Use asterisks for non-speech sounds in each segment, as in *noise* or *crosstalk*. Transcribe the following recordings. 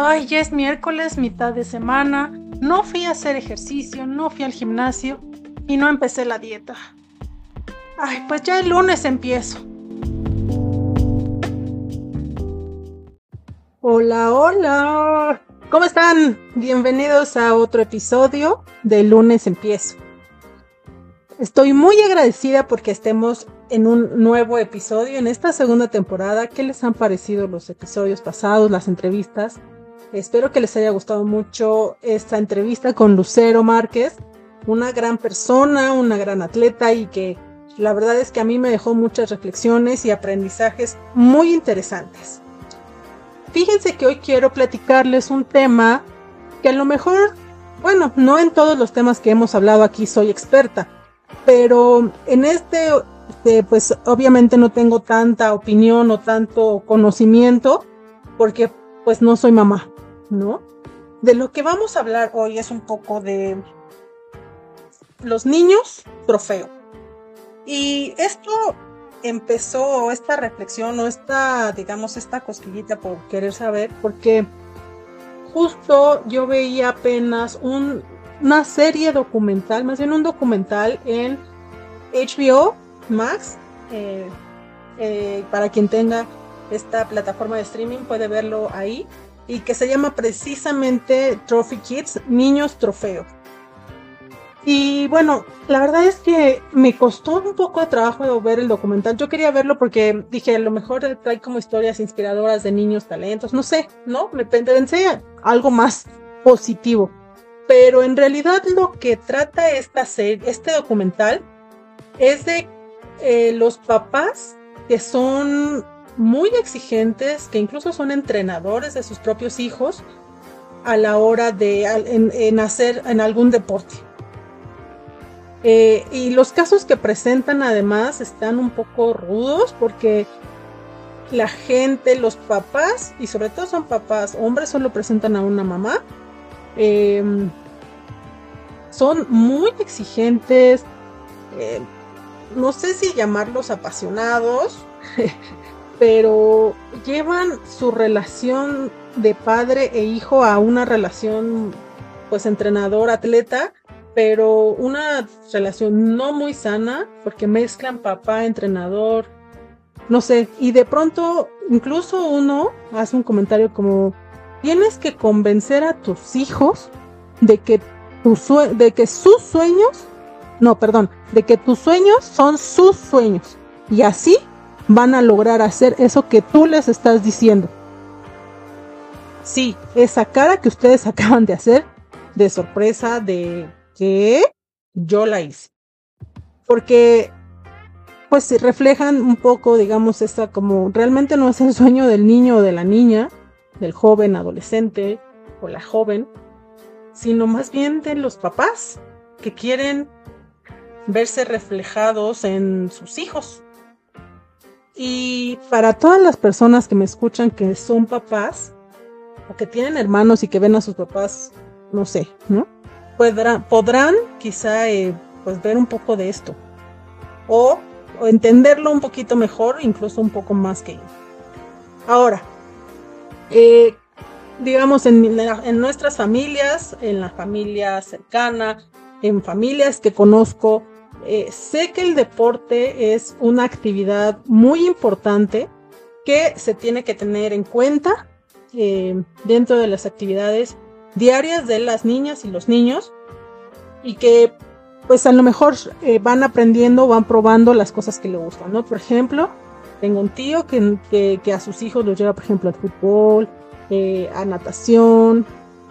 Ay, ya es miércoles, mitad de semana. No fui a hacer ejercicio, no fui al gimnasio y no empecé la dieta. Ay, pues ya el lunes empiezo. Hola, hola. ¿Cómo están? Bienvenidos a otro episodio de lunes empiezo. Estoy muy agradecida porque estemos en un nuevo episodio en esta segunda temporada. ¿Qué les han parecido los episodios pasados, las entrevistas? Espero que les haya gustado mucho esta entrevista con Lucero Márquez, una gran persona, una gran atleta y que la verdad es que a mí me dejó muchas reflexiones y aprendizajes muy interesantes. Fíjense que hoy quiero platicarles un tema que a lo mejor, bueno, no en todos los temas que hemos hablado aquí soy experta, pero en este, este, pues obviamente no tengo tanta opinión o tanto conocimiento porque pues no soy mamá, ¿no? De lo que vamos a hablar hoy es un poco de los niños trofeo. Y esto empezó, esta reflexión o esta, digamos, esta cosquillita por querer saber, porque justo yo veía apenas un, una serie documental, más bien un documental en HBO Max. Eh, eh, para quien tenga esta plataforma de streaming puede verlo ahí. Y que se llama precisamente Trophy Kids, Niños Trofeo. Y bueno, la verdad es que me costó un poco de trabajo ver el documental. Yo quería verlo porque dije, a lo mejor trae como historias inspiradoras de niños talentos, no sé, ¿no? Me pensé algo más positivo. Pero en realidad lo que trata esta serie, este documental es de eh, los papás que son muy exigentes, que incluso son entrenadores de sus propios hijos a la hora de en, hacer en algún deporte. Eh, y los casos que presentan además están un poco rudos porque la gente, los papás, y sobre todo son papás, hombres solo presentan a una mamá, Em, son muy exigentes, em, no sé si llamarlos apasionados, *laughs* pero llevan su relación de padre e hijo a una relación pues entrenador-atleta, pero una relación no muy sana porque mezclan papá, entrenador, no sé, y de pronto incluso uno hace un comentario como, tienes que convencer a tus hijos de que, tu de que sus sueños, no, perdón, de que tus sueños son sus sueños. Y así van a lograr hacer eso que tú les estás diciendo. Sí, esa cara que ustedes *laughs* acaban de hacer de sorpresa de que yo la hice. Porque pues reflejan un poco, digamos, esa como realmente no es el sueño del niño o de la niña, del joven adolescente o la joven, sino más bien de los papás que quieren verse reflejados en sus hijos. Y para todas las personas que me escuchan que son papás o que tienen hermanos y que ven a sus papás, no sé, ¿no? Podrán, podrán quizá eh, pues ver un poco de esto o, entenderlo un poquito mejor, incluso un poco más que yo. Ahora, eh, digamos, en, nuestras familias, en la familia cercana, en familias que conozco, eh, sé que el deporte es una actividad muy importante que se tiene que tener en cuenta eh, dentro de las actividades diarias de las niñas y los niños y que pues a lo mejor van aprendiendo, van probando las cosas que le gustan, ¿no? Por ejemplo, tengo un tío que, a sus hijos los lleva, por ejemplo, al fútbol, eh, a natación,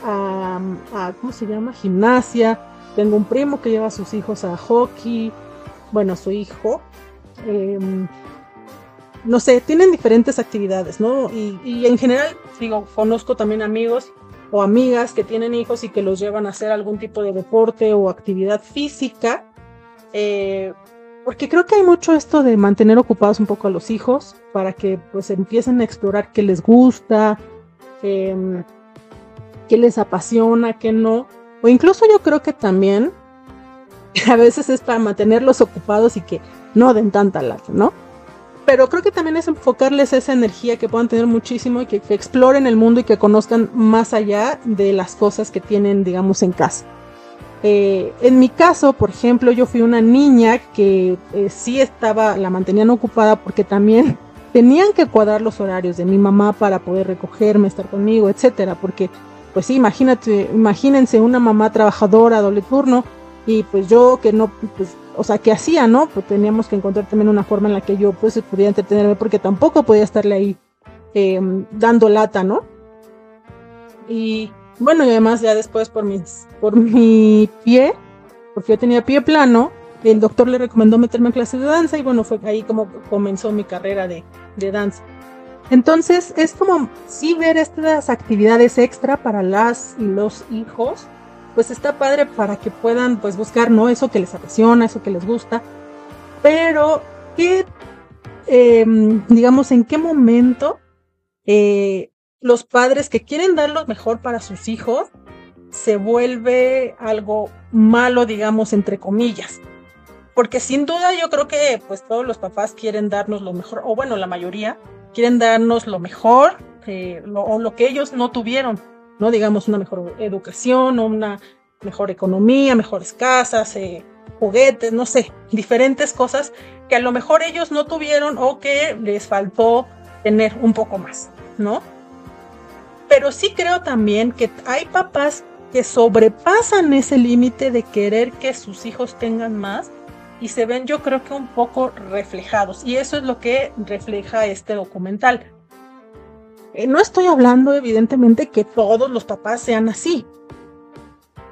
a, ¿cómo se llama? Gimnasia. Tengo un primo que lleva a sus hijos a hockey, bueno, a su hijo. Em, no sé, tienen diferentes actividades, ¿no? Y, en general, digo, conozco también amigos o amigas que tienen hijos y que los llevan a hacer algún tipo de deporte o actividad física. Eh, porque creo que hay mucho esto de mantener ocupados un poco a los hijos para que pues empiecen a explorar qué les gusta, em, qué les apasiona, qué no. O incluso yo creo que también *laughs* a veces es para mantenerlos ocupados y que no den tanta lata, ¿no? pero creo que también es enfocarles esa energía que puedan tener muchísimo y que, exploren el mundo y que conozcan más allá de las cosas que tienen, digamos, en casa. Eh, en mi caso, por ejemplo, yo fui una niña que eh, sí estaba, la mantenían ocupada porque también *laughs* tenían que cuadrar los horarios de mi mamá para poder recogerme, estar conmigo, etcétera, porque pues sí, imagínate, imagínense una mamá trabajadora, doble turno, y pues yo que no, pues, o sea, ¿qué hacía, no? Pues teníamos que encontrar también una forma en la que yo pues pudiera entretenerme, porque tampoco podía estarle ahí em, dando lata, ¿no? Y bueno, y además ya después por, mis, por mi pie, porque yo tenía pie plano, el doctor le recomendó meterme en clases de danza y bueno, fue ahí como comenzó mi carrera de, de danza. Entonces es como sí ver estas actividades extra para las y los hijos, pues está padre para que puedan pues buscar, ¿no? Eso que les apasiona, eso que les gusta, pero ¿qué, em, digamos, en qué momento eh, los padres que quieren dar lo mejor para sus hijos se vuelve algo malo, digamos, entre comillas? Porque sin duda yo creo que pues todos los papás quieren darnos lo mejor, o bueno, la mayoría, quieren darnos lo mejor eh, o lo que ellos no tuvieron, ¿no? Digamos, una mejor educación, una mejor economía, mejores casas, eh, juguetes, no sé, diferentes cosas que a lo mejor ellos no tuvieron o que les faltó tener un poco más, ¿no? Pero sí creo también que hay papás que sobrepasan ese límite de querer que sus hijos tengan más y se ven yo creo que un poco reflejados y eso es lo que refleja este documental. Eh, no estoy hablando evidentemente que todos los papás sean así.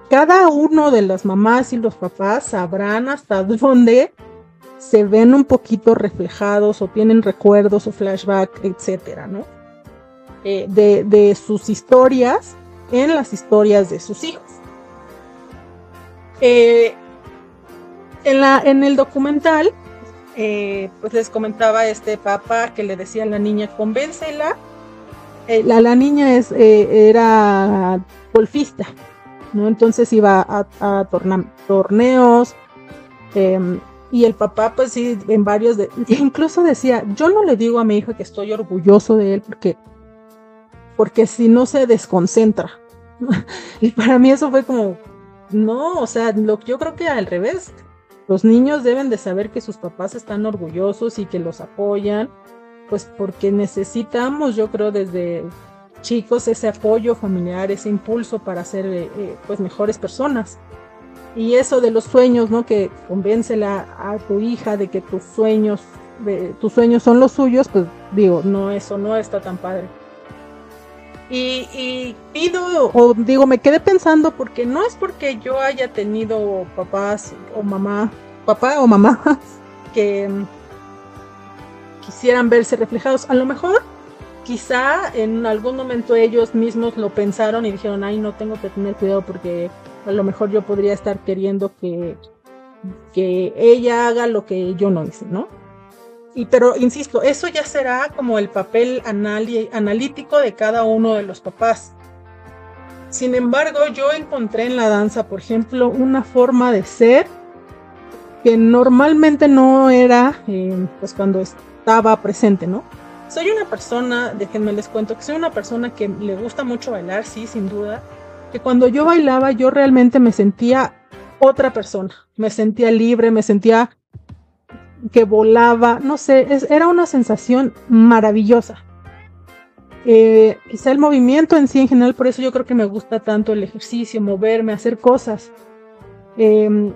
Cada uno de las mamás y los papás sabrán hasta *laughs* dónde se ven un poquito reflejados o tienen recuerdos o flashback, etcétera, ¿no? Eh, de, de sus historias en las historias de sus hijos. Eh, en, la, en el documental, eh, pues les comentaba este papá que le decía a la niña, convéncela. Eh, la, la, niña es, eh, era golfista, ¿no? Entonces iba a, a torneos. Em, y el papá, pues sí, en varios, de, incluso decía, yo no le digo a mi hija que estoy orgulloso de él porque, porque si no se desconcentra. *laughs* y para mí eso fue como, no, o sea, lo, yo creo que al revés, los niños deben de saber que sus papás están orgullosos y que los apoyan, pues porque necesitamos, yo creo, desde chicos ese apoyo familiar, ese impulso para ser eh, eh, pues mejores personas. Y eso de los sueños, ¿no? Que convéncela a tu hija de que tus sueños, tus sueños son los suyos, pues digo, no, eso no está tan padre. Y, y, pido, o digo, me quedé pensando porque no es porque yo haya tenido papás o mamá, papá o mamá *laughs* que quisieran verse reflejados. A lo mejor, quizá en algún momento ellos mismos lo pensaron y dijeron, ay, no tengo que tener cuidado porque a lo mejor yo podría estar queriendo que, que ella haga lo que yo no hice, ¿no? Pero insisto, eso ya será como el papel analítico de cada uno de los papás. Sin embargo, yo encontré en la danza, por ejemplo, una forma de ser que normalmente no era eh, pues cuando estaba presente, ¿no? Soy una persona, déjenme les cuento, que soy una persona que le gusta mucho bailar, sí, sin duda, que cuando yo bailaba yo realmente me sentía otra persona, me sentía libre, me sentía que volaba, no sé, era una sensación maravillosa. Eh, quizá el movimiento en sí en general, por eso yo creo que me gusta tanto el ejercicio, moverme, hacer cosas. Em,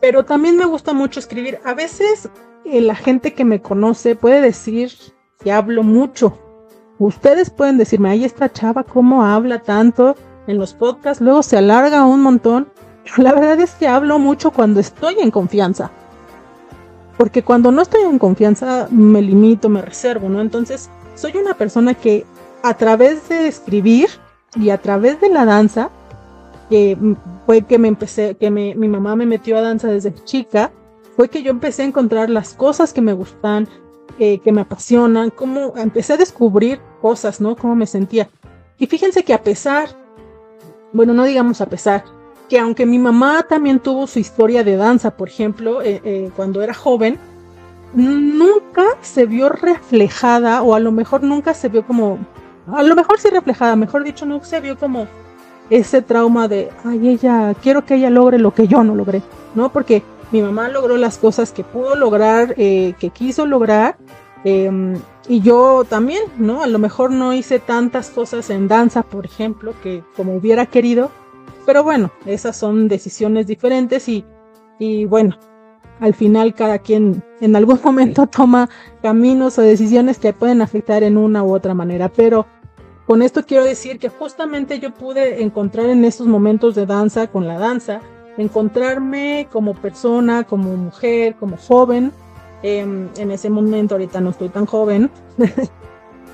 pero también me gusta mucho escribir. A veces eh, la gente que me conoce puede decir que hablo mucho. Ustedes pueden decirme, ahí está chava, cómo habla tanto en los podcasts, luego se alarga un montón. *laughs* la verdad es que hablo mucho cuando estoy en confianza porque cuando no estoy en confianza me limito, me reservo, ¿no? Entonces, soy una persona que a través de escribir y a través de la danza, que fue que me empecé, que mi mamá me metió a danza desde chica, fue que yo empecé a encontrar las cosas que me gustan, eh, que me apasionan, cómo empecé a descubrir cosas, ¿no? Cómo me sentía. Y fíjense que a pesar, bueno, no digamos a pesar, que aunque mi mamá también tuvo su historia de danza, por ejemplo, eh, eh, cuando era joven, nunca se vio reflejada o a lo mejor nunca se vio como, a lo mejor sí reflejada, mejor dicho, no se vio como ese trauma de, ay, ella, quiero que ella logre lo que yo no logré, ¿no? Porque mi mamá logró las cosas que pudo lograr, eh, que quiso lograr, em, y yo también, ¿no? A lo mejor no hice tantas cosas en danza, por ejemplo, que como hubiera querido, pero bueno, esas son decisiones diferentes y, y bueno, al final cada quien en algún *laughs* momento toma caminos o decisiones que pueden afectar en una u otra manera, pero con esto quiero decir que justamente yo pude encontrar en estos momentos de danza, con la danza, encontrarme como persona, como mujer, como joven. Em, en ese momento ahorita no estoy tan joven. *laughs*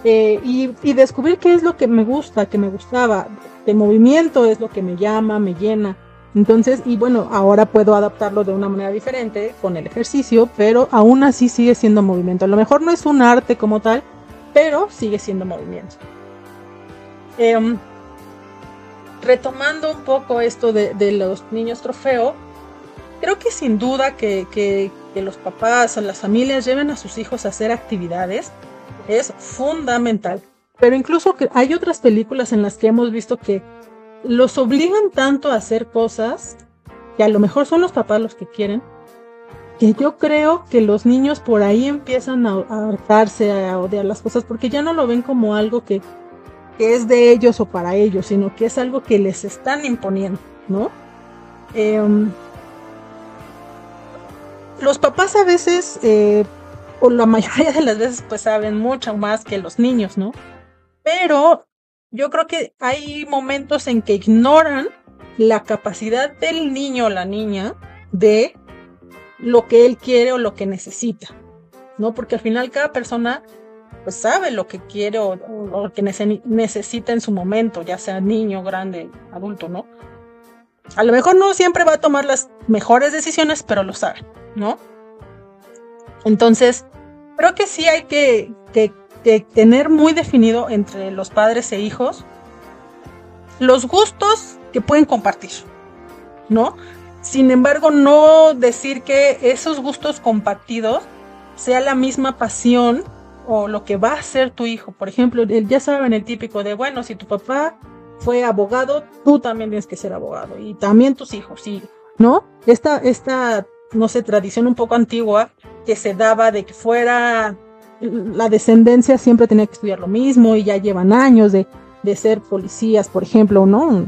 Eh, y, y, descubrir qué es lo que me gusta, que me gustaba. El movimiento es lo que me llama, me llena. Entonces, y bueno, ahora puedo adaptarlo de una manera diferente con el ejercicio, pero aún así sigue siendo movimiento. A lo mejor no es un arte como tal, pero sigue siendo movimiento. Em, retomando un poco esto de, los niños trofeo, creo que sin duda que, que, los papás o las familias lleven a sus hijos a hacer actividades es fundamental. Pero incluso que hay otras películas en las que hemos visto que los obligan tanto a hacer cosas que a lo mejor son los papás los que quieren, que yo creo que los niños por ahí empiezan a hartarse, a odiar las cosas, porque ya no lo ven como algo que que es de ellos o para ellos, sino que es algo que les están imponiendo, ¿no? Em, los papás a veces, eh, o la *laughs* mayoría de las veces, pues saben mucho más que los niños, ¿no? Pero yo creo que hay momentos en que ignoran la capacidad del niño o la niña de lo que él quiere o lo que necesita, ¿no? Porque al final cada persona pues sabe lo que quiere o, lo que necesita en su momento, ya sea niño, grande, adulto, ¿no? A lo mejor no siempre va a tomar las mejores decisiones, pero lo sabe, ¿no? Entonces, creo que sí hay que, tener muy definido entre los padres e hijos los gustos que pueden compartir, ¿no? Sin embargo, no decir que esos gustos compartidos sea la misma pasión o lo que va a ser tu hijo. Por ejemplo, ya saben el típico de, bueno, si tu papá fue abogado, tú también tienes que ser abogado y también tus hijos, sí, ¿no? Esta, esta, no sé, tradición un poco antigua que se daba de que fuera la descendencia siempre tenía que estudiar lo mismo y ya llevan años de, de ser policías, por ejemplo, ¿no?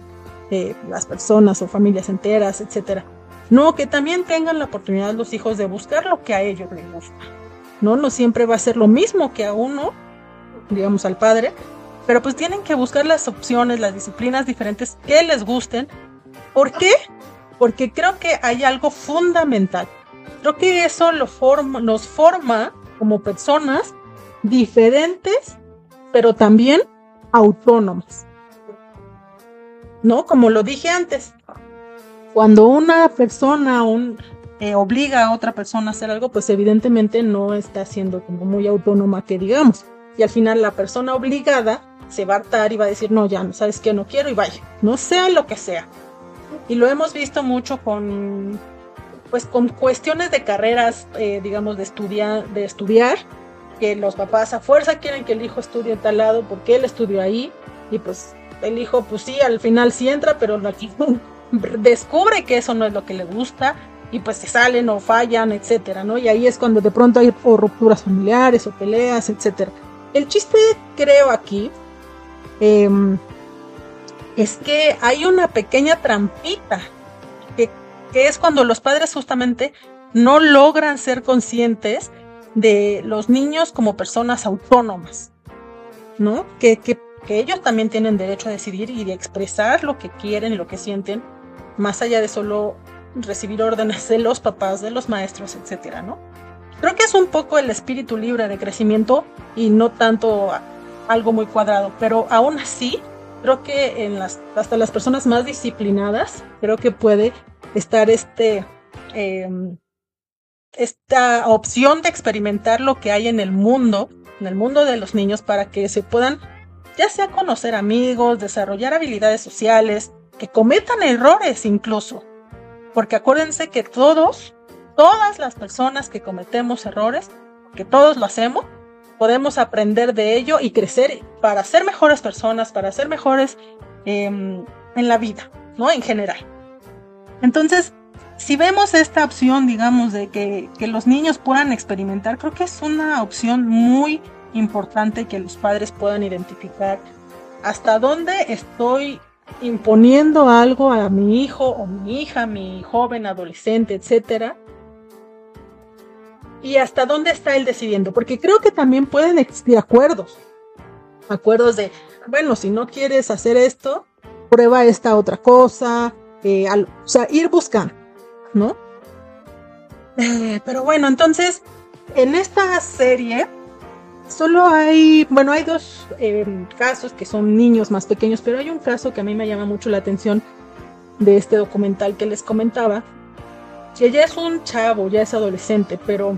Eh, las personas o familias enteras, etcétera. No, que también tengan la oportunidad los hijos de buscar lo que a ellos les gusta. ¿no? No siempre va a ser lo mismo que a uno, digamos al padre, pero pues tienen que buscar las opciones, las disciplinas diferentes que les gusten. ¿Por qué? Porque creo que hay algo fundamental. Creo que eso lo forma, nos forma como personas diferentes, pero también autónomas. ¿No? Como lo dije antes, cuando una persona, eh, obliga a otra persona a hacer algo, pues evidentemente no está siendo muy autónoma que digamos. Y al final la persona obligada se va a hartar y va a decir, no, ya, sabes que no quiero y vaya, no sea lo que sea. Y lo hemos visto mucho con, pues con cuestiones de carreras, eh, digamos, de, estudiar de estudiar, que los papás a fuerza quieren que el hijo estudie en tal lado porque él estudió ahí y pues el hijo, pues sí, al final sí entra, pero aquí *laughs* descubre que eso no es lo que le gusta y pues se salen o fallan, etcétera, ¿no? Y ahí es cuando de pronto hay rupturas familiares o peleas, etcétera. El chiste, creo aquí, em, es que hay una pequeña trampita, que, que es cuando los padres justamente no logran ser conscientes de los niños como personas autónomas, ¿no? Que, que, ellos también tienen derecho a decidir y de expresar lo que quieren y lo que sienten, más allá de solo recibir órdenes de los papás, de los maestros, etcétera, ¿no? Creo que es un poco el espíritu libre de crecimiento y no tanto algo muy cuadrado, pero aún así creo que en las, hasta las personas más disciplinadas creo que puede estar este em, esta opción de experimentar lo que hay en el mundo, en el mundo de los niños, para que se puedan ya sea conocer amigos, desarrollar habilidades sociales, que cometan errores incluso, porque acuérdense que todos, todas las personas que cometemos errores, que todos lo hacemos, podemos aprender de ello y crecer para ser mejores personas, para ser mejores em, en la vida, ¿no? En general. Entonces, si vemos esta opción, digamos, de que, los niños puedan experimentar, creo que es una opción muy importante que los padres puedan identificar hasta dónde estoy imponiendo algo a mi hijo o mi hija, mi joven, adolescente, etcétera. Y hasta dónde está él decidiendo, porque creo que también pueden existir acuerdos. Acuerdos de, bueno, si no quieres hacer esto, prueba esta otra cosa, eh, o sea, ir buscando, ¿no? Eh, pero bueno, entonces, en esta serie Solo hay, bueno, hay dos em, casos que son niños más pequeños, pero hay un caso que a mí me llama mucho la atención de este documental que les comentaba, que ya es un chavo, ya es adolescente, pero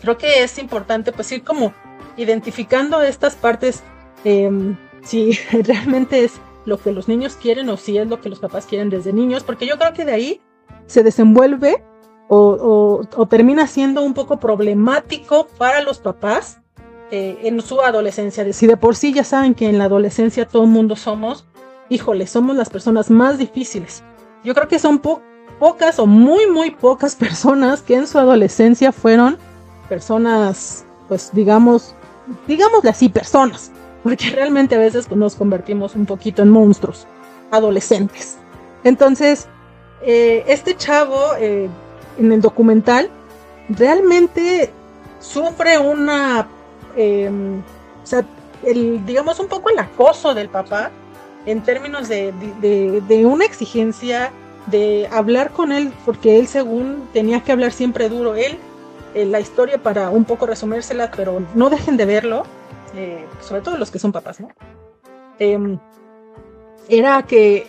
creo que es importante pues ir como identificando estas partes, em, si *laughs* realmente es lo que los niños quieren o si es lo que los papás quieren desde niños, porque yo creo que de ahí se desenvuelve o, termina siendo un poco problemático para los papás eh, en su adolescencia. Si de por sí ya saben que en la adolescencia todo el mundo somos, híjole, somos las personas más difíciles. Yo creo que son pocas o muy, muy pocas *laughs* personas que en su adolescencia fueron personas, pues digamos, digámosle así, personas. Porque realmente a veces nos convertimos un poquito en monstruos adolescentes. Entonces, eh, este chavo eh, en el documental realmente sufre una Em, o sea, el, digamos un poco el acoso del papá en términos de, de, una exigencia de hablar con él, porque él según tenía que hablar siempre duro, él, eh, la historia para un poco resumírsela, pero no dejen de verlo, eh, sobre todo los que son papás, ¿no? Em, era que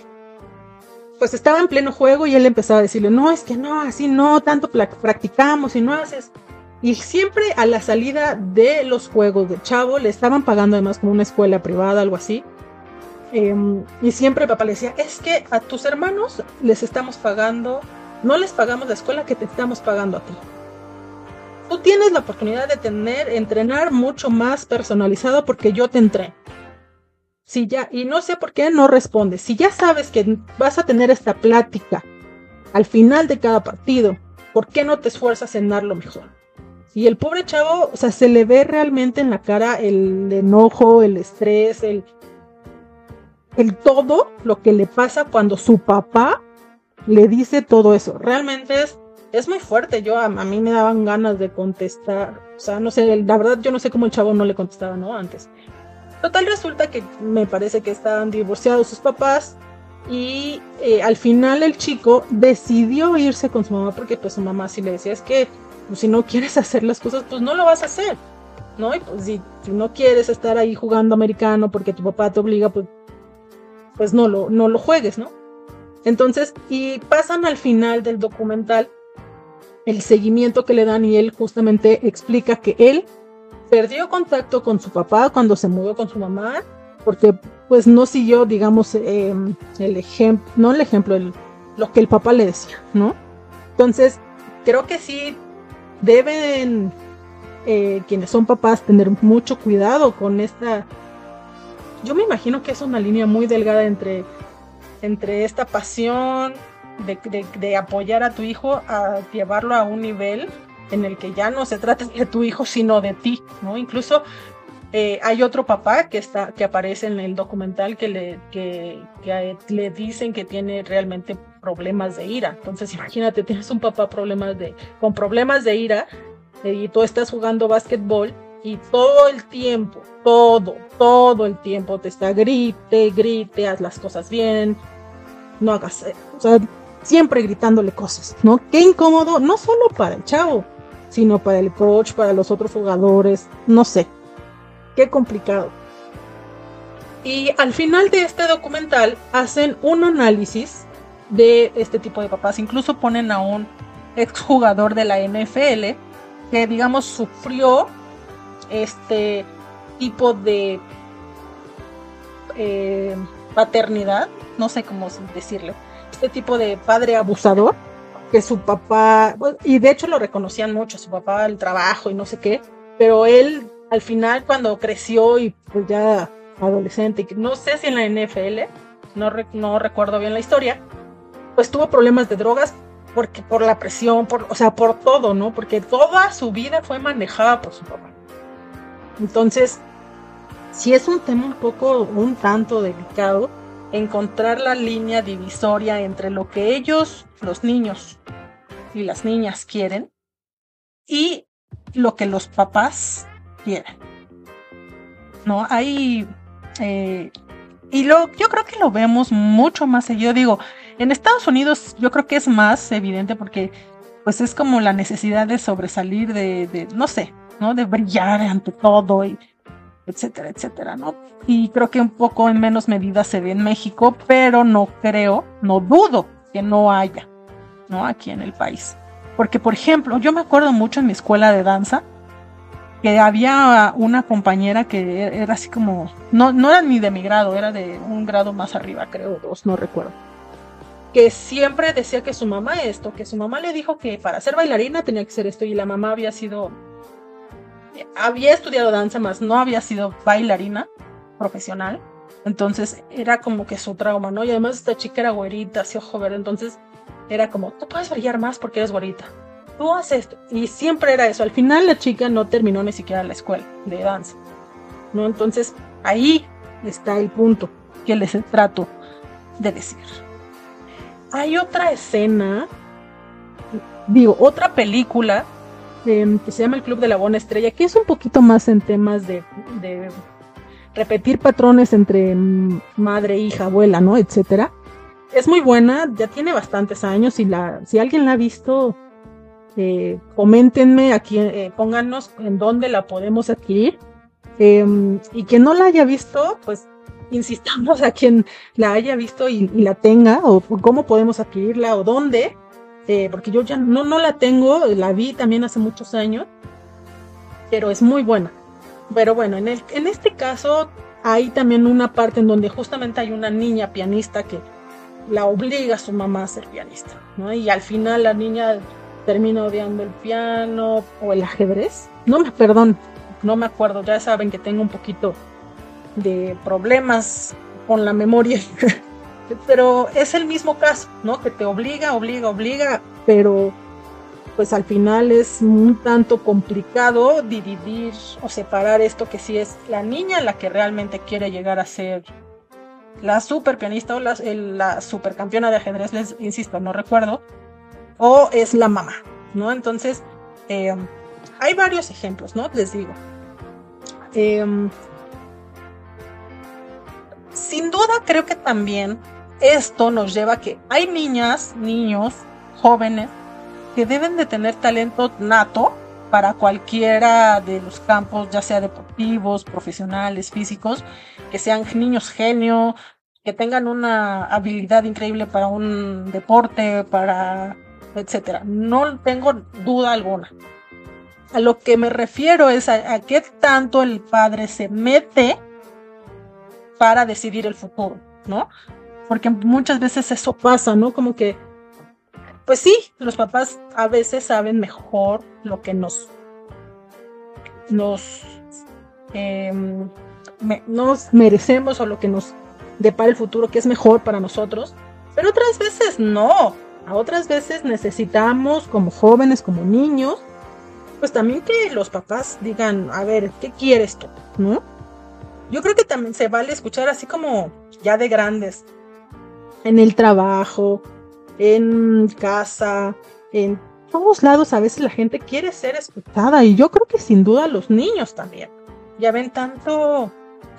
pues estaba en pleno juego y él empezaba a decirle, no, es que no, así no, tanto practicamos y no haces y siempre a la salida de los juegos de Chavo le estaban pagando además como una escuela privada, algo así. Em, y siempre papá le decía, es que a tus hermanos les estamos pagando, no les pagamos la escuela que te estamos pagando a ti. Tú tienes la oportunidad de tener, entrenar mucho más personalizado porque yo te entreno. Si ya, y no sé por qué no respondes. Si ya sabes que vas a tener esta plática al final de cada partido, ¿por qué no te esfuerzas en dar lo mejor? Y el pobre chavo, o sea, se le ve realmente en la cara el enojo, el estrés, el, el todo lo que le pasa cuando su papá le dice todo eso. Realmente es, es muy fuerte. Yo a, mí me daban ganas de contestar. O sea, no sé, la verdad yo no sé cómo el chavo no le contestaba, ¿no? Antes. Total resulta que me parece que estaban divorciados sus papás y eh, al final el chico decidió irse con su mamá porque pues su mamá sí le decía es que pues, si no quieres *laughs* hacer las cosas, pues no lo vas a hacer, ¿no? Y pues si, no quieres estar ahí jugando americano porque tu papá te obliga, pues, pues no, lo, no lo juegues, ¿no? Entonces, y pasan al final del documental el seguimiento que le dan y él justamente explica que él perdió contacto con su papá cuando se mudó con su mamá, porque pues no siguió, digamos, em, el ejemplo, no el ejemplo, lo que el papá le decía, ¿no? Entonces, creo que sí deben eh, quienes son papás tener mucho cuidado con esta... Yo me imagino que es una línea muy delgada entre, entre esta pasión de, apoyar a tu hijo a llevarlo a un nivel en el que ya no se trata de tu hijo, sino de ti, ¿no? Incluso eh, hay otro papá que está que aparece en el documental que le que, le dicen que tiene realmente problemas de ira. Entonces, imagínate, tienes un papá problemas de con problemas de ira eh, y tú estás jugando básquetbol y todo el tiempo, todo, todo el tiempo te está grite, grite, haz las cosas bien, no hagas, eh, o sea, siempre gritándole cosas, ¿no? Qué incómodo, no solo para el chavo, sino para el coach, para los otros jugadores, no sé, Qué complicado. Y al final de este documental hacen un análisis de este tipo de papás. Incluso ponen a un exjugador de la NFL que, digamos, sufrió este tipo de eh, paternidad, no sé cómo decirle, este tipo de padre abusador que su papá, y de hecho lo reconocían mucho, su papá, el trabajo y no sé qué, pero él al final cuando creció y pues ya adolescente, no sé si en la NFL, no, no recuerdo bien la historia, pues tuvo problemas de drogas porque por la presión, por, o sea, por todo, ¿no? Porque toda su vida fue manejada por su papá. Entonces, si es un tema un poco, un tanto delicado, encontrar la línea divisoria entre lo que ellos, los niños y las niñas quieren y lo que los papás quieren. ¿No? Hay... Eh, y lo, yo creo que lo vemos mucho más seguido. Digo, en Estados Unidos yo creo que es más evidente porque pues es como la necesidad de sobresalir, de, de no sé, ¿no? De brillar ante todo y etcétera, etcétera, ¿no? Y creo que un poco en menos medida se ve en México, pero no creo, no dudo que no haya, ¿no? Aquí en el país. Porque, por ejemplo, yo me acuerdo mucho en mi escuela de danza que había una compañera que era así como, no, no era ni de mi grado, era de un grado más arriba, creo, dos, no recuerdo. Que siempre decía que su mamá esto, que su mamá le dijo que para ser bailarina tenía que ser esto, y la mamá había sido había estudiado danza, más no había sido bailarina profesional. Entonces era como que su trauma, ¿no? Y además esta chica era güerita, así ojo verde. Entonces era como, tú puedes brillar más porque eres güerita. Tú haces esto. Y siempre era eso. Al final la chica no terminó ni siquiera la escuela de danza. ¿No? Entonces ahí está el punto que les trato de decir. Hay otra escena, digo, otra película Que se llama El Club de la Buena Estrella, que es un poquito más en temas de, repetir patrones entre mm, madre, hija, abuela, ¿no? Etcétera. Es muy buena, ya tiene bastantes años y la, si alguien la ha visto, eh, coméntenme aquí, eh, pónganos en dónde la podemos adquirir. Em, y quien no la haya visto, pues insistamos a quien la haya visto y la tenga, o cómo podemos adquirirla, o dónde, este, porque yo ya no, no la tengo, la vi también hace muchos años, pero es muy buena. Pero bueno, en, el, en este caso hay también una parte en donde justamente hay una niña pianista que la obliga a su mamá a ser pianista, ¿no? Y al final la niña termina odiando el piano o el ajedrez. No me, perdón, no me acuerdo, ya saben que tengo un poquito de problemas con la memoria. *laughs* pero es el mismo caso, ¿no? Que te obliga, obliga, obliga, pero pues al final es un tanto complicado dividir o separar esto que si es la niña la que realmente quiere llegar a ser la super pianista o la, la super campeona de ajedrez, les insisto, no recuerdo, o es la mamá, ¿no? Entonces, eh, hay varios ejemplos, ¿no? Les digo. Em, sin duda creo que también esto nos lleva a que hay niñas, niños, jóvenes que deben de tener talento nato para cualquiera de los campos, ya sea deportivos, profesionales, físicos, que sean niños genio, que tengan una habilidad increíble para un deporte, para etcétera. No tengo duda alguna. A lo que me refiero es a, a qué tanto el padre se mete para decidir el futuro, ¿no? Porque muchas veces eso pasa, ¿no? Como que, pues sí, los papás a veces saben mejor lo que nos, nos, em, nos merecemos o lo que nos depara el futuro, que es mejor para nosotros, pero otras veces no. A otras veces necesitamos, como jóvenes, como niños, pues también que los papás digan, a ver, ¿qué quieres tú? ¿No? Yo creo que también se vale escuchar así como ya de grandes en el trabajo, en casa, en todos lados a veces la gente quiere ser escuchada y yo creo que sin duda los niños también. Ya ven tanto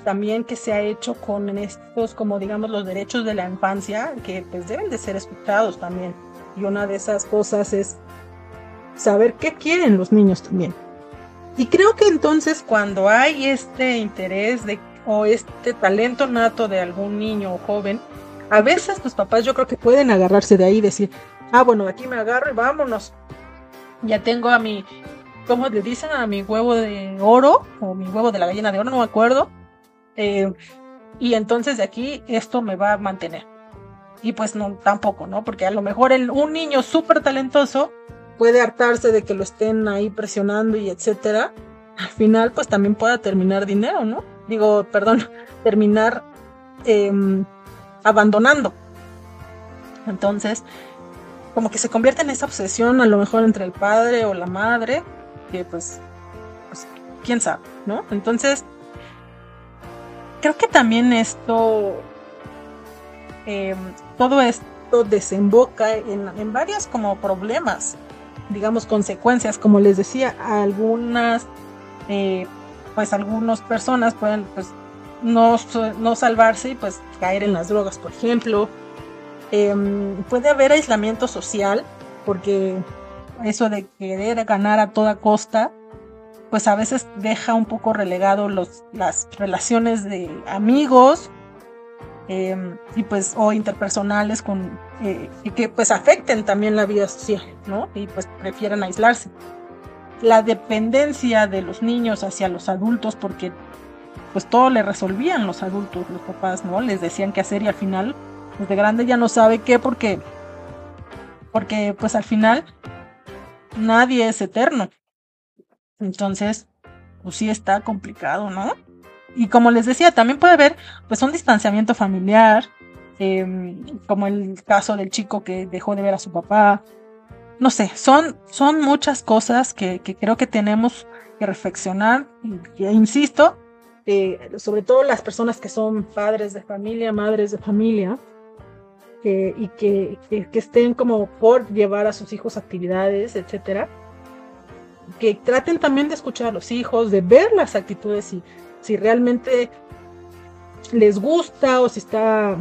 también que se ha hecho con estos como digamos los derechos de la infancia que pues deben de ser escuchados también. Y una de esas cosas es saber qué quieren los niños también. Y creo que entonces cuando hay este interés de o este talento nato de algún niño o joven, a veces los papás yo creo que pueden agarrarse de ahí y decir, ah, bueno, aquí me agarro y vámonos. Ya tengo a mi, ¿cómo le dicen? A mi huevo de oro, o mi huevo de la gallina de oro, no me acuerdo. Eh, y entonces de aquí esto me va a mantener. y pues no, tampoco, ¿no? Porque a lo mejor un niño súper talentoso puede hartarse de que lo estén ahí presionando y etcétera. Al final, pues también pueda terminar dinero, ¿no? Digo, perdón, terminar em, abandonando. Entonces, como que se convierte en esa obsesión a lo mejor entre el padre o la madre, que pues, pues quién sabe, ¿no? Entonces, creo que también esto, em, todo esto desemboca en, en varios como problemas, digamos, consecuencias, como les decía, algunas, eh, pues algunas personas pueden pues no, no salvarse y pues caer en las drogas, por ejemplo, Em, puede haber aislamiento social, porque eso de querer ganar a toda costa, pues a veces deja un poco relegado los, las relaciones de amigos em, y pues o interpersonales con eh, y que pues afecten también la vida social, ¿no? Y pues prefieren aislarse. La dependencia de los niños hacia los adultos, porque pues todo le resolvían los adultos, los papás, ¿no? Les decían qué hacer y al final de grande ya no sabe qué porque porque pues al final nadie es eterno. Entonces, pues sí está complicado, ¿no? Y como les decía, también puede haber pues un distanciamiento familiar, em, como el caso del chico que dejó de ver a su papá. No sé, son, son muchas cosas que, que creo que tenemos que reflexionar. Y, insisto, eh, sobre todo las personas que son padres de familia, madres de familia, y que, estén como por llevar a sus hijos actividades, etcétera. Que traten también de escuchar a los hijos, de ver las actitudes y si realmente les gusta o si está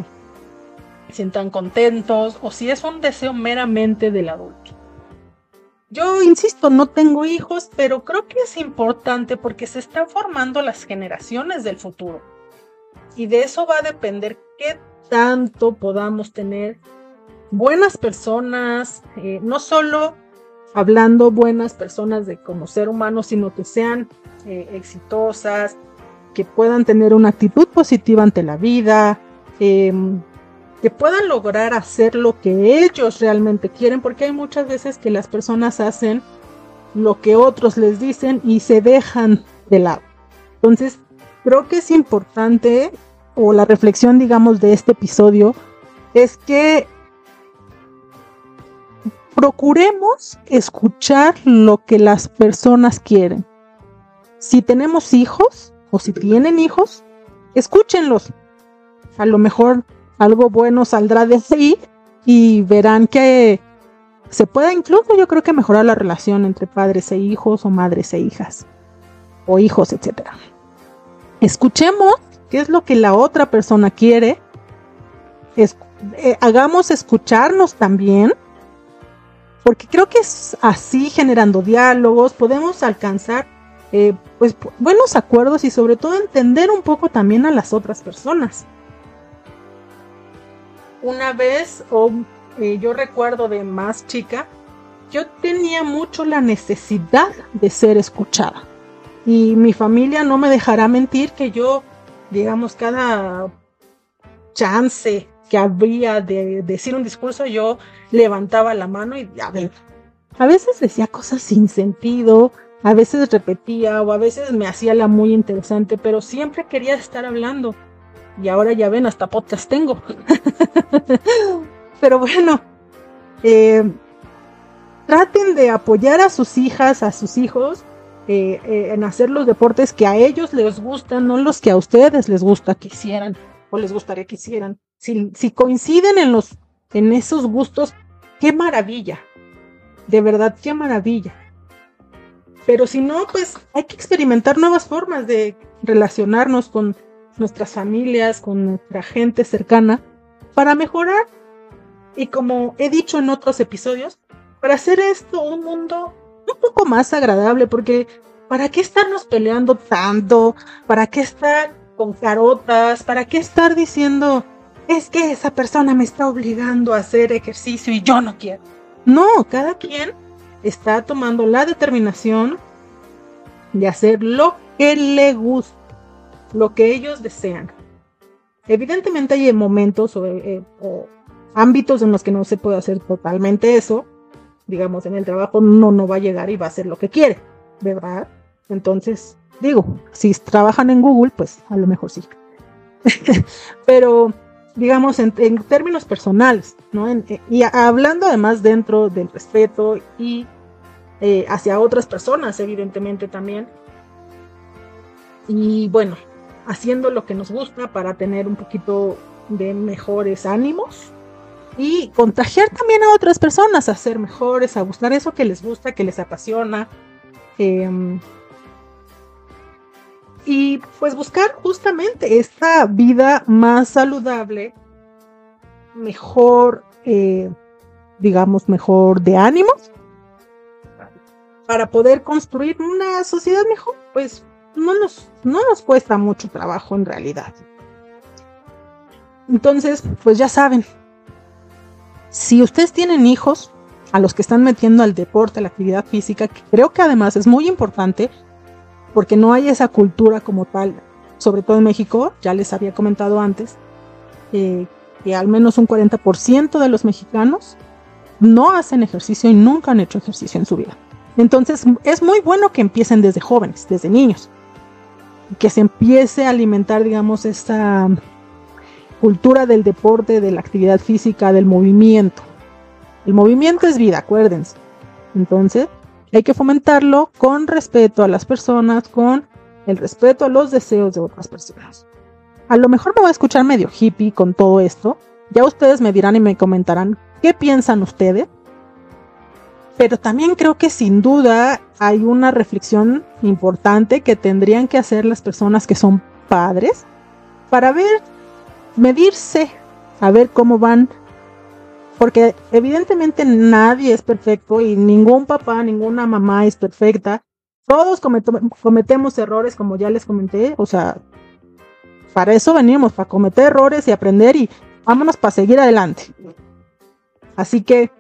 sientan contentos o si es un deseo meramente del adulto. Yo insisto, no tengo hijos, pero creo que es importante porque se están formando las generaciones del futuro. Y de eso va a depender qué tanto podamos tener buenas personas, eh, no solo hablando buenas personas de como ser humano, sino que sean eh, exitosas, que puedan tener una actitud positiva ante la vida, em, que puedan lograr hacer lo que ellos realmente quieren, porque hay muchas veces que las personas hacen lo que otros les dicen y se dejan de lado. Entonces, creo que es importante o la reflexión, digamos, de este episodio es que procuremos escuchar lo que las personas quieren. Si tenemos hijos o si tienen hijos, escúchenlos. A lo mejor algo bueno saldrá de ahí y verán que se puede incluso yo creo que mejorar la relación entre padres e hijos o madres e hijas o hijos, etcétera. Escuchemos qué es lo que la otra persona quiere. Eh, hagamos escucharnos también, porque creo que es así generando diálogos, podemos alcanzar eh, pues buenos acuerdos y sobre todo entender un poco también a las otras personas. Una vez, o eh, yo recuerdo de más chica, yo tenía mucho la necesidad de ser escuchada. Y mi familia no me dejará mentir que yo digamos, cada chance que había de decir un discurso, yo levantaba la mano y a ver, a veces decía cosas sin sentido, a veces repetía o a veces me hacía la muy interesante, pero siempre quería estar hablando. Y ahora ya ven, hasta podcast tengo. *laughs* *laughs* pero bueno, eh, traten de apoyar a sus hijas, a sus hijos, eh, eh, en hacer los deportes que a ellos les gustan, no los que a ustedes les gusta que hicieran o les gustaría que hicieran. Si, si coinciden en, los, en esos gustos, qué maravilla. De verdad, qué maravilla. Pero si no, pues hay que experimentar nuevas formas de relacionarnos con nuestras familias, con nuestra gente cercana, para mejorar. Y como he dicho en otros episodios, para hacer esto un mundo un poco más agradable, porque ¿para qué estarnos peleando tanto? ¿Para qué estar con carotas? ¿Para qué estar diciendo, es que esa persona me está obligando a hacer ejercicio y yo no quiero? No, cada quien está tomando la determinación de hacer lo que le gusta, lo que ellos desean. Evidentemente hay momentos o, eh, ámbitos en los que no se puede hacer totalmente eso, digamos, en el trabajo no, no va a llegar y va a hacer lo que quiere, ¿verdad? Entonces, digo, si trabajan en Google, pues a lo mejor sí. *laughs* Pero, digamos, en, términos personales, ¿no? Eh, y hablando además dentro del respeto y eh, hacia otras personas, evidentemente también. Y bueno, haciendo lo que nos gusta para tener un poquito de mejores ánimos y contagiar también a otras personas a ser mejores, a buscar eso que les gusta, que les apasiona. Em, y pues buscar justamente esta vida más saludable, mejor, eh, digamos, mejor de ánimos, para poder construir una sociedad mejor, pues no nos, no nos cuesta mucho trabajo en realidad. Entonces, pues ya saben, si ustedes tienen hijos a los que están metiendo al deporte, a la actividad física, que creo que además es muy importante, porque no hay esa cultura como tal, sobre todo en México, ya les había comentado antes, eh, que al menos un 40% de los mexicanos no hacen ejercicio y nunca han hecho ejercicio en su vida. Entonces es muy bueno que empiecen desde jóvenes, desde niños, que se empiece a alimentar, digamos, esta cultura del deporte, de la actividad física, del movimiento. El movimiento es vida, acuérdense. Entonces, hay que fomentarlo con respeto a las personas, con el respeto a los deseos de otras personas. A lo mejor me voy a escuchar medio hippie con todo esto. Ya ustedes me dirán y me comentarán qué piensan ustedes. Pero también creo que sin duda hay una reflexión importante que tendrían que hacer las personas que son padres para ver, medirse, a ver cómo van porque evidentemente nadie es perfecto y ningún papá, ninguna mamá es perfecta. Todos cometemos errores, como ya les comenté. O sea, para eso venimos, para cometer errores y aprender y vámonos para seguir adelante. Así que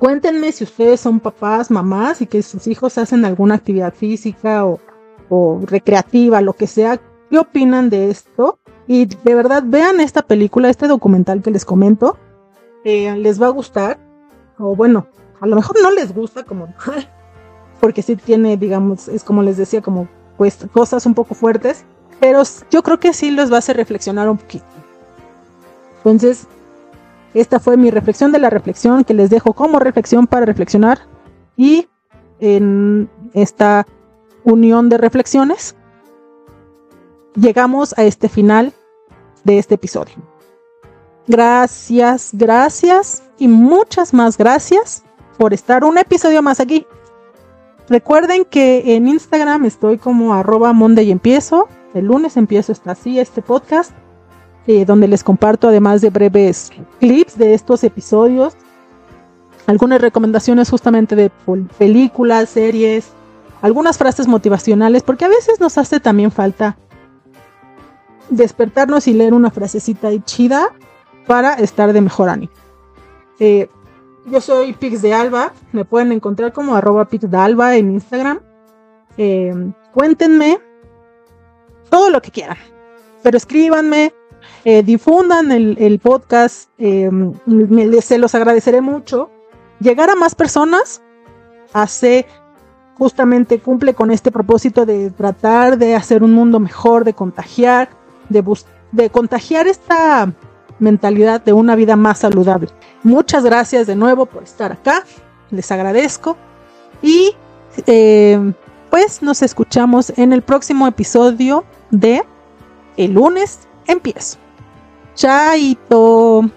cuéntenme si ustedes son papás, mamás y que sus hijos hacen alguna actividad física o, recreativa, lo que sea. ¿Qué opinan de esto? Y de verdad vean esta película, este documental que les comento les va a gustar, o bueno, a lo mejor no les gusta como porque sí tiene, digamos, es como les decía, como pues, cosas un poco fuertes, pero yo creo que sí les va a hacer reflexionar un poquito. Entonces, esta fue mi reflexión de la reflexión que les dejo como reflexión para reflexionar y en esta unión de reflexiones llegamos a este final de este episodio. Gracias, gracias y muchas más gracias por estar un episodio más aquí. Recuerden que en Instagram estoy como arroba Monday empiezo. El lunes empiezo está así este podcast, eh, donde les comparto además de breves clips de estos episodios, algunas recomendaciones justamente de películas, series, algunas frases motivacionales, porque a veces nos hace también falta despertarnos y leer una frasecita chida para estar de mejor ánimo. Eh, yo soy Pix de Alba, me pueden encontrar como arroba Pix de Alba en Instagram. Eh, cuéntenme todo lo que quieran, pero escríbanme, eh, difundan el, podcast, se los agradeceré mucho. Llegar a más personas hace justamente cumple con este propósito de tratar de hacer un mundo mejor, de contagiar, de, de contagiar esta mentalidad de una vida más saludable. Muchas gracias de nuevo por estar acá, les agradezco y eh, pues nos escuchamos en el próximo episodio de El lunes empiezo. Chaito.